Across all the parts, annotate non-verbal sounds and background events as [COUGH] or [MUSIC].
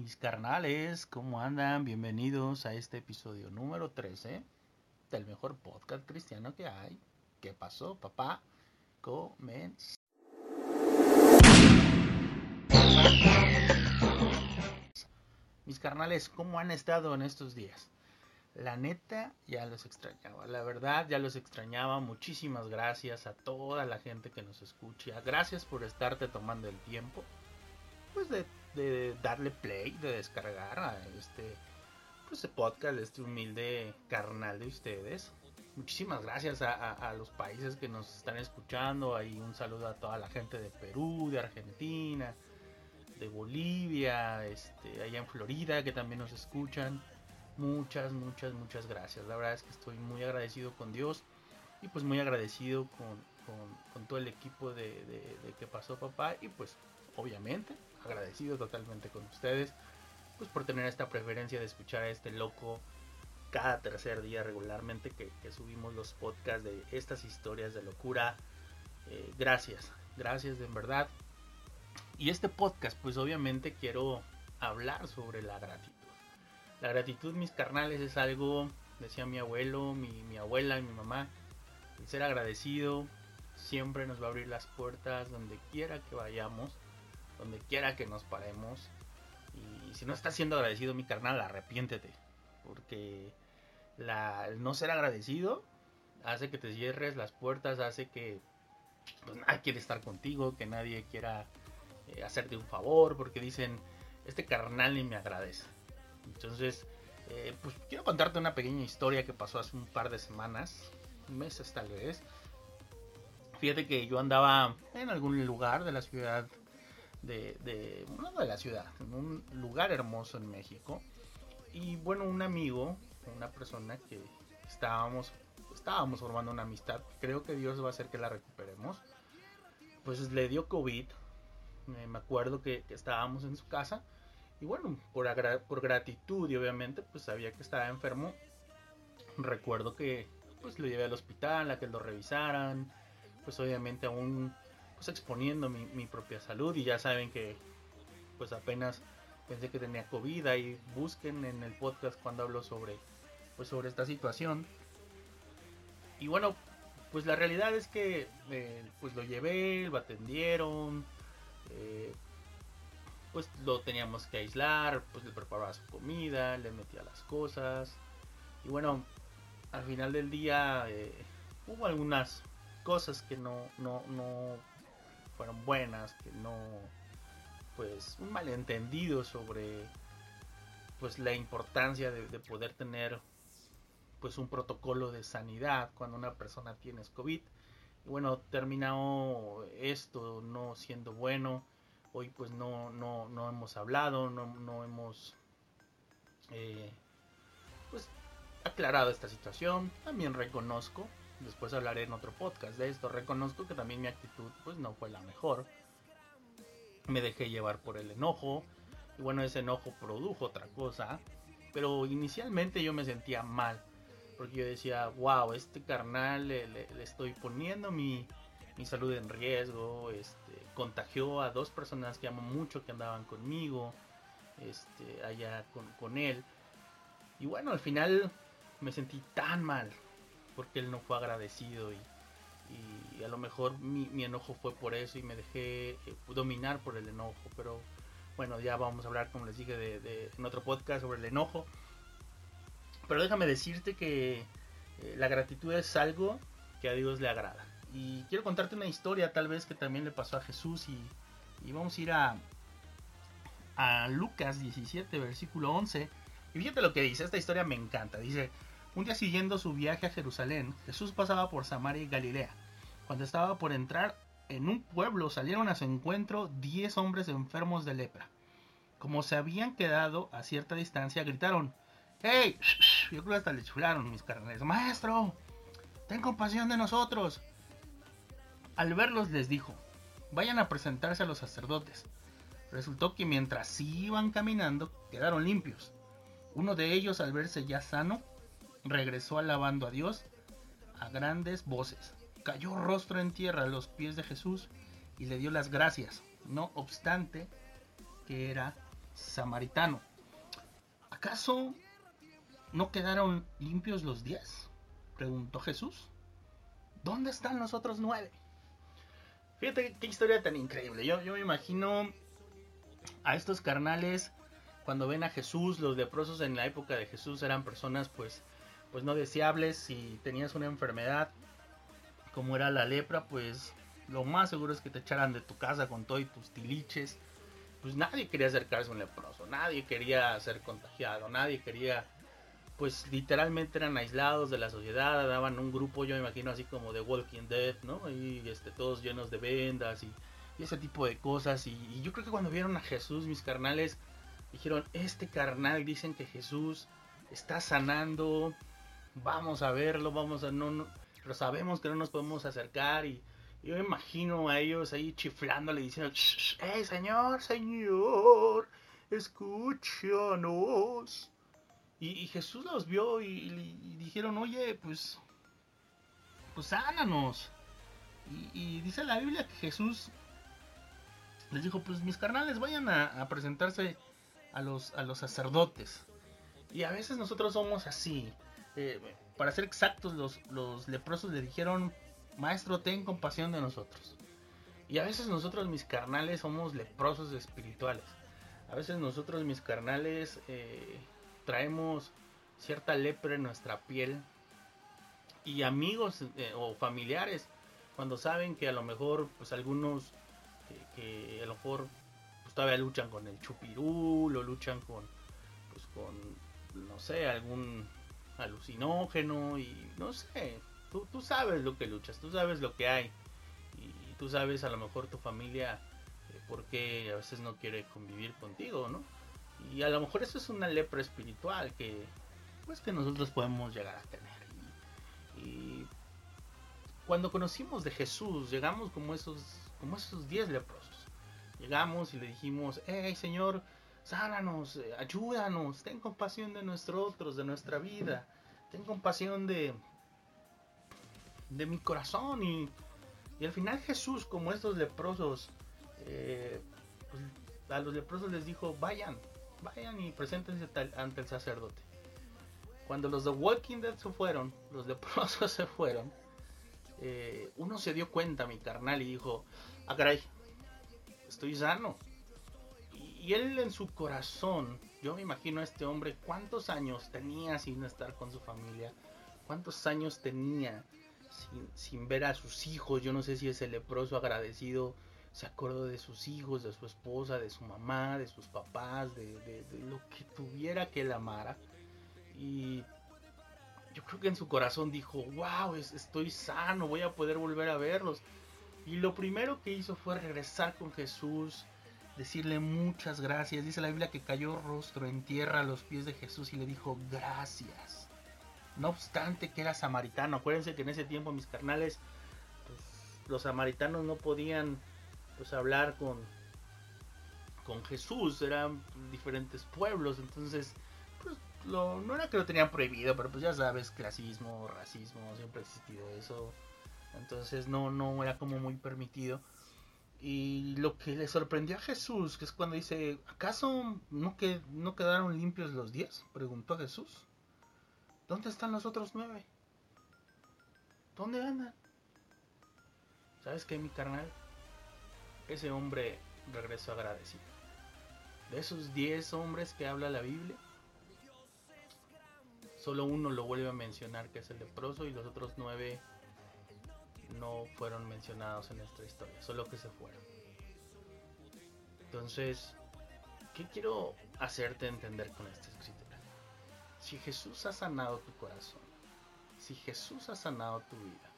Mis carnales, ¿cómo andan? Bienvenidos a este episodio número 13 del mejor podcast cristiano que hay. ¿Qué pasó, papá? Mis carnales, ¿cómo han estado en estos días? La neta, ya los extrañaba. La verdad, ya los extrañaba. Muchísimas gracias a toda la gente que nos escucha. Gracias por estarte tomando el tiempo. Pues de, de darle play, de descargar a este pues, podcast, este humilde carnal de ustedes. Muchísimas gracias a, a, los países que nos están escuchando. Ahí un saludo a toda la gente de Perú, de Argentina, de Bolivia, este, allá en Florida que también nos escuchan. Muchas, muchas, muchas gracias. La verdad es que estoy muy agradecido con Dios y pues muy agradecido con, con, todo el equipo de, de, de que pasó papá y pues obviamente agradecido totalmente con ustedes pues por tener esta preferencia de escuchar a este loco cada tercer día regularmente que, subimos los podcasts de estas historias de locura. Eh, gracias, gracias de en verdad. Y este podcast pues obviamente quiero hablar sobre la gratitud. La gratitud, mis carnales, es algo, decía mi abuelo, mi, mi abuela y mi mamá, el ser agradecido siempre nos va a abrir las puertas donde quiera que vayamos donde quiera que nos paremos. Y si no estás siendo agradecido, mi carnal, arrepiéntete. Porque la, el no ser agradecido hace que te cierres las puertas, hace que pues, nadie quiere estar contigo, que nadie quiera eh, hacerte un favor, porque dicen, este carnal ni me agradece. Entonces, eh, pues quiero contarte una pequeña historia que pasó hace un par de semanas, meses tal vez. Fíjate que yo andaba en algún lugar de la ciudad de, de, no de la ciudad, en un lugar hermoso en México. Y bueno, un amigo, una persona que estábamos, estábamos formando una amistad, creo que Dios va a hacer que la recuperemos, pues le dio COVID. Me acuerdo que, estábamos en su casa y bueno, por, por gratitud y obviamente pues sabía que estaba enfermo. Recuerdo que pues lo llevé al hospital a que lo revisaran. Pues obviamente aún pues exponiendo mi, propia salud y ya saben que pues apenas pensé que tenía COVID y busquen en el podcast cuando hablo sobre pues sobre esta situación. Y bueno pues la realidad es que eh, pues lo llevé lo atendieron eh, pues lo teníamos que aislar pues le preparaba su comida le metía las cosas. Y bueno al final del día eh, hubo algunas cosas que no no no fueron buenas, que no, pues un malentendido sobre pues la importancia de, de, poder tener pues un protocolo de sanidad cuando una persona tiene COVID. Bueno, terminó esto no siendo bueno. Hoy pues no, no, no hemos hablado, no, no hemos eh, pues aclarado esta situación. También reconozco después hablaré en otro podcast de esto. Reconozco que también mi actitud pues no fue la mejor. Me dejé llevar por el enojo. Y bueno, ese enojo produjo otra cosa. Pero inicialmente yo me sentía mal. Porque yo decía, wow, este carnal le, le, estoy poniendo mi, mi, salud en riesgo. Este, contagió a dos personas que amo mucho que andaban conmigo. Este, allá con, con él. Y bueno, al final me sentí tan mal porque él no fue agradecido y, a lo mejor mi, enojo fue por eso y me dejé eh, dominar por el enojo, pero bueno, ya vamos a hablar, como les dije, de, en otro podcast sobre el enojo. Pero déjame decirte que eh, la gratitud es algo que a Dios le agrada. Y quiero contarte una historia tal vez que también le pasó a Jesús y, y vamos a ir a, a Lucas 17, versículo 11. Y fíjate lo que dice, esta historia me encanta. Dice, un día siguiendo su viaje a Jerusalén, Jesús pasaba por Samaria y Galilea. Cuando estaba por entrar en un pueblo, salieron a su encuentro diez hombres enfermos de lepra. Como se habían quedado a cierta distancia, gritaron: ¡Hey! Yo creo que hasta le chularon mis carnes. ¡Maestro! ¡Ten compasión de nosotros! Al verlos les dijo: Vayan a presentarse a los sacerdotes. Resultó que mientras iban caminando, quedaron limpios. Uno de ellos, al verse ya sano, regresó alabando a Dios a grandes voces. Cayó rostro en tierra a los pies de Jesús y le dio las gracias, no obstante que era samaritano. ¿Acaso no quedaron limpios los diez? Preguntó Jesús. ¿Dónde están los otros nueve? Fíjate qué historia tan increíble. Yo, yo me imagino a estos carnales cuando ven a Jesús, los leprosos en la época de Jesús eran personas pues, pues no deseables. Si tenías una enfermedad como era la lepra, pues lo más seguro es que te echaran de tu casa con todo y tus tiliches. Pues nadie quería acercarse a un leproso, nadie quería ser contagiado, nadie quería, pues literalmente eran aislados de la sociedad, daban un grupo, yo me imagino así como de Walking Dead, ¿no? Y este, todos llenos de vendas y, ese tipo de cosas. Y, y, yo creo que cuando vieron a Jesús, mis carnales, dijeron, este carnal, dicen que Jesús está sanando, vamos a verlo, vamos a, no, no pero sabemos que no nos podemos acercar y yo me imagino a ellos ahí chiflándole diciendo, ¡Eh, señor, señor! Escúchanos. Y, Jesús los vio y, dijeron, oye, pues, pues sánanos. Y, dice la Biblia que Jesús les dijo, pues mis carnales vayan a, presentarse a los, a los sacerdotes. Y a veces nosotros somos así. Eh, para ser exactos, los, los leprosos le dijeron, Maestro, ten compasión de nosotros. Y a veces nosotros, mis carnales, somos leprosos espirituales. A veces nosotros, mis carnales, eh, traemos cierta lepra en nuestra piel. Y amigos eh, o familiares, cuando saben que a lo mejor, pues algunos que, a lo mejor pues, todavía luchan con el chupirú, lo luchan con, pues con, no sé, algún alucinógeno y no sé, Tú, tú sabes lo que luchas, tú sabes lo que hay. Y tú sabes a lo mejor tu familia eh, por qué a veces no quiere convivir contigo, ¿no? Y a lo mejor eso es una lepra espiritual que pues que nosotros podemos llegar a tener. Y, cuando conocimos de Jesús, llegamos como esos como esos 10 leprosos. Llegamos y le dijimos, hey Señor, sánanos, eh, ayúdanos, ten compasión de nosotros, de nuestra vida, ten compasión de, de mi corazón. Y, y al final Jesús, como estos leprosos, eh, pues, a los leprosos les dijo, vayan, vayan y preséntense ante el sacerdote. Cuando los de Walking Dead se fueron, los [LAUGHS] leprosos se fueron, eh, uno se dio cuenta, mi carnal, y dijo, ah, caray, estoy sano. Y, él en su corazón, yo me imagino a este hombre, cuántos años tenía sin estar con su familia, cuántos años tenía sin, ver a sus hijos. Yo no sé si ese leproso agradecido se acordó de sus hijos, de su esposa, de su mamá, de sus papás, de, lo que tuviera que él amara. Y yo creo que en su corazón dijo, wow, estoy sano, voy a poder volver a verlos. Y lo primero que hizo fue regresar con Jesús, decirle muchas gracias. Dice la Biblia que cayó rostro en tierra a los pies de Jesús y le dijo gracias. No obstante que era samaritano. Acuérdense que en ese tiempo mis carnales, pues, los samaritanos no podían pues hablar con, con Jesús. Eran diferentes pueblos. Entonces, pues lo, no era que lo tenían prohibido, pero pues ya sabes, clasismo, racismo, siempre ha existido eso. Entonces no, no era como muy permitido. Y lo que le sorprendió a Jesús, que es cuando dice, ¿acaso no, que, no quedaron limpios los diez? Preguntó Jesús. ¿Dónde están los otros nueve? ¿Dónde andan? ¿Sabes qué, mi carnal? Ese hombre regresó agradecido. De esos diez hombres que habla la Biblia, solo uno lo vuelve a mencionar, que es el leproso, y los otros nueve no fueron mencionados en esta historia, solo que se fueron. Entonces, ¿qué quiero hacerte entender con esta escritura? Si Jesús ha sanado tu corazón, si Jesús ha sanado tu vida,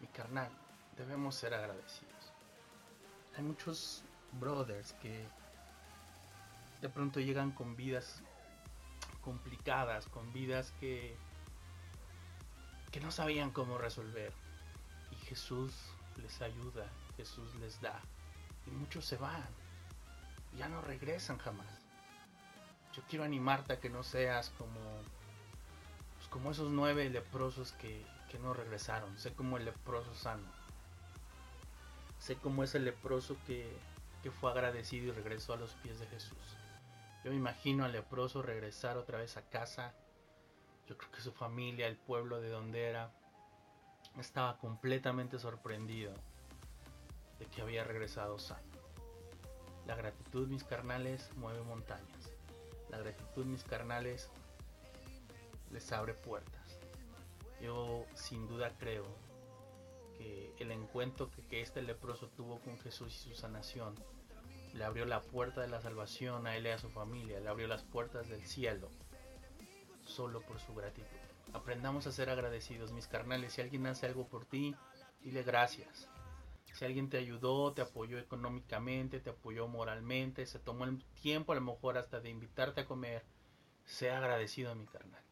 mi carnal, debemos ser agradecidos. Hay muchos brothers que de pronto llegan con vidas complicadas, con vidas que que no sabían cómo resolver. Jesús les ayuda, Jesús les da. Y muchos se van. Ya no regresan jamás yo quiero animarte a que no seas como, pues, como esos nueve leprosos que, que no regresaron. Sé como el leproso sano. Sé como ese leproso que, que fue agradecido y regresó a los pies de Jesús. Yo me imagino al leproso regresar otra vez a casa. Yo creo que su familia, el pueblo de donde era, estaba completamente sorprendido de que había regresado sano. La gratitud, mis carnales, mueve montañas. La gratitud, mis carnales, les abre puertas. Yo sin duda creo que el encuentro que, este leproso tuvo con Jesús y su sanación le abrió la puerta de la salvación a él y a su familia, le abrió las puertas del cielo, solo por su gratitud. Aprendamos a ser agradecidos, mis carnales. Si alguien hace algo por ti, dile gracias. Si alguien te ayudó, te apoyó económicamente, te apoyó moralmente, se tomó el tiempo a lo mejor hasta de invitarte a comer, sea agradecido, mi carnal.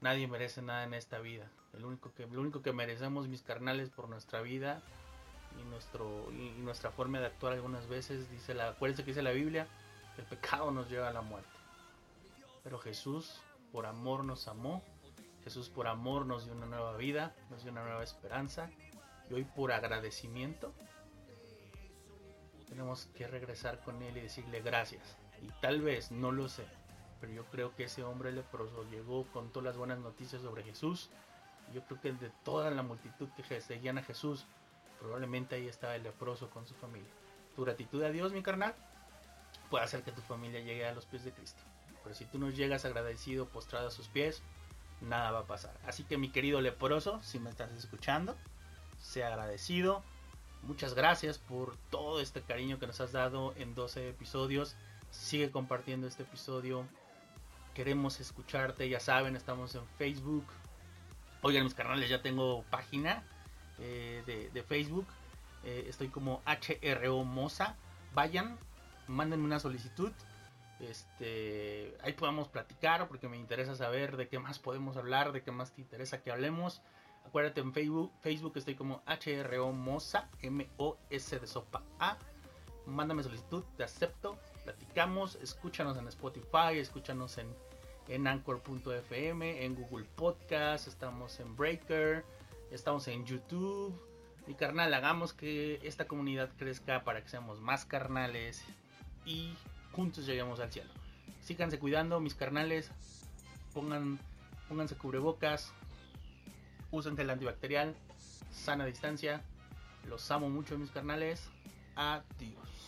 Nadie merece nada en esta vida. El único que, lo único que merecemos, mis carnales, por nuestra vida y, nuestro, y nuestra forma de actuar algunas veces, dice la, acuérdense que dice la Biblia, el pecado nos lleva a la muerte. Pero Jesús, por amor, nos amó. Jesús, por amor, nos dio una nueva vida, nos dio una nueva esperanza y hoy por agradecimiento tenemos que regresar con él y decirle gracias. Y tal vez, no lo sé, pero yo creo que ese hombre leproso llegó con todas las buenas noticias sobre Jesús. Yo creo que de toda la multitud que seguían a Jesús, probablemente ahí estaba el leproso con su familia. Tu gratitud a Dios, mi carnal, puede hacer que tu familia llegue a los pies de Cristo. Pero si tú no llegas agradecido, postrado a sus pies, nada va a pasar. Así que mi querido leproso, si me estás escuchando, sea agradecido. Muchas gracias por todo este cariño que nos has dado en 12 episodios. Sigue compartiendo este episodio. Queremos escucharte, ya saben, estamos en Facebook. Oigan, mis canales ya tengo página eh, de, Facebook. Eh, estoy como HRO Moza. Vayan, mándenme una solicitud. Este, ahí podamos platicar porque me interesa saber de qué más podemos hablar, de qué más te interesa que hablemos. Acuérdate en Facebook, Facebook estoy como HRO Mosa, M-O-S de sopa A. Mándame solicitud, te acepto, platicamos, escúchanos en Spotify, escúchanos en, en Anchor.fm, en Google Podcast, estamos en Breaker, estamos en YouTube. Y carnal, hagamos que esta comunidad crezca para que seamos más carnales y juntos lleguemos al cielo. Síganse cuidando, mis carnales. Pongan, pónganse cubrebocas, usen gel antibacterial, sana distancia. Los amo mucho mis carnales. Adiós.